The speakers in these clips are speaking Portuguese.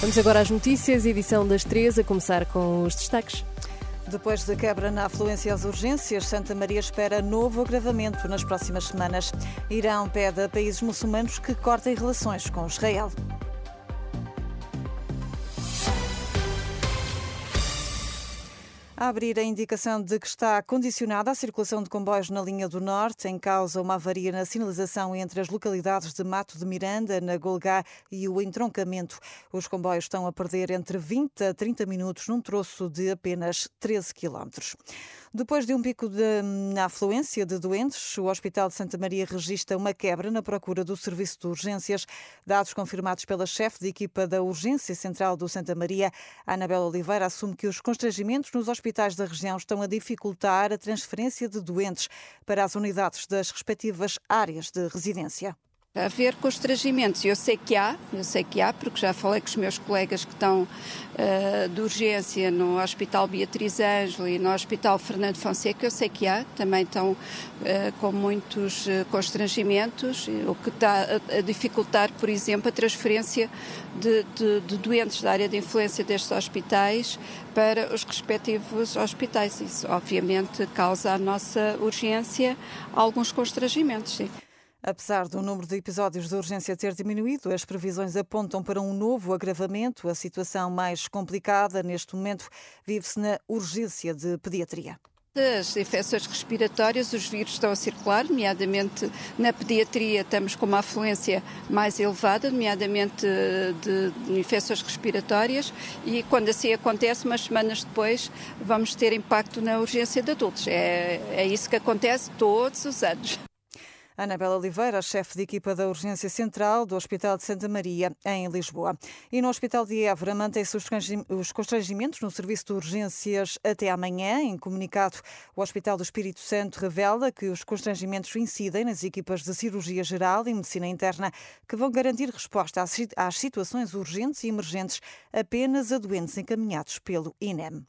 Vamos agora às notícias, edição das três, a começar com os destaques. Depois da quebra na afluência às urgências, Santa Maria espera novo agravamento nas próximas semanas. Irão pede a países muçulmanos que cortem relações com Israel. A abrir a indicação de que está condicionada a circulação de comboios na linha do Norte, em causa uma avaria na sinalização entre as localidades de Mato de Miranda, na Golgá e o entroncamento. Os comboios estão a perder entre 20 a 30 minutos num troço de apenas 13 quilómetros. Depois de um pico de, na afluência de doentes, o Hospital de Santa Maria registra uma quebra na procura do serviço de urgências. Dados confirmados pela chefe de equipa da Urgência Central do Santa Maria, Anabela Oliveira, assume que os constrangimentos nos hospitais da região estão a dificultar a transferência de doentes para as unidades das respectivas áreas de residência haver constrangimentos. Eu sei que há, eu sei que há, porque já falei com os meus colegas que estão uh, de urgência no Hospital Beatriz Ângelo e no Hospital Fernando Fonseca, eu sei que há, também estão uh, com muitos uh, constrangimentos, o que está a, a, dificultar, por exemplo, a transferência de, de, de doentes da área de influência destes hospitais para os respectivos hospitais. Isso, obviamente, causa à nossa urgência alguns constrangimentos, sim. Apesar do número de episódios de urgência ter diminuído, as previsões apontam para um novo agravamento. A situação mais complicada neste momento vive-se na urgência de pediatria. As infecções respiratórias, os vírus estão a circular, nomeadamente na pediatria estamos com uma afluência mais elevada, nomeadamente de, de infecções respiratórias, e quando assim acontece, umas semanas depois, vamos ter impacto na urgência de adultos. É, é isso que acontece todos os anos. Anabela Oliveira, chefe de equipa da Urgência Central do Hospital de Santa Maria, em Lisboa. E no Hospital de Évora mantém-se os constrangimentos no serviço de urgências até amanhã. Em comunicado, o Hospital do Espírito Santo revela que os constrangimentos incidem nas equipas de cirurgia geral e medicina interna, que vão garantir resposta às situações urgentes e emergentes apenas a doentes encaminhados pelo INEM.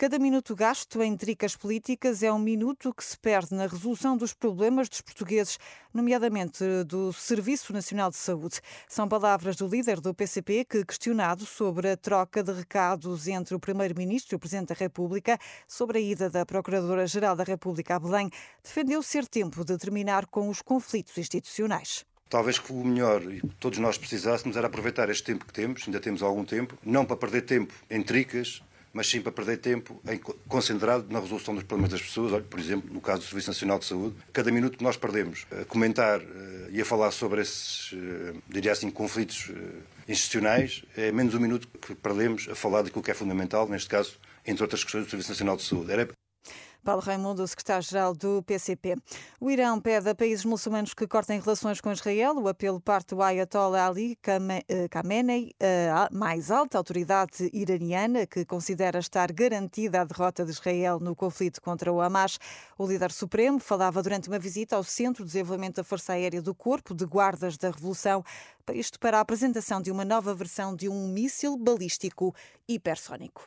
Cada minuto gasto em tricas políticas é um minuto que se perde na resolução dos problemas dos portugueses, nomeadamente do Serviço Nacional de Saúde. São palavras do líder do PCP que, questionado sobre a troca de recados entre o Primeiro-Ministro e o Presidente da República sobre a ida da Procuradora-Geral da República a Belém, defendeu ser tempo de terminar com os conflitos institucionais. Talvez que o melhor, e todos nós precisássemos, era aproveitar este tempo que temos, ainda temos algum tempo, não para perder tempo em tricas, mas sim para perder tempo em, concentrado na resolução dos problemas das pessoas. Olha, por exemplo, no caso do Serviço Nacional de Saúde, cada minuto que nós perdemos a comentar uh, e a falar sobre esses, uh, diria assim, conflitos institucionais, é menos um minuto que perdemos a falar daquilo que é fundamental, neste caso, entre outras questões, do Serviço Nacional de Saúde. Era Paulo Raimundo, secretário-geral do PCP. O Irão pede a países muçulmanos que cortem relações com Israel. O apelo parte do Ayatollah Ali eh, Khamenei, a mais alta autoridade iraniana, que considera estar garantida a derrota de Israel no conflito contra o Hamas. O líder supremo falava durante uma visita ao Centro de Desenvolvimento da Força Aérea do Corpo de Guardas da Revolução, isto para a apresentação de uma nova versão de um míssil balístico hipersónico.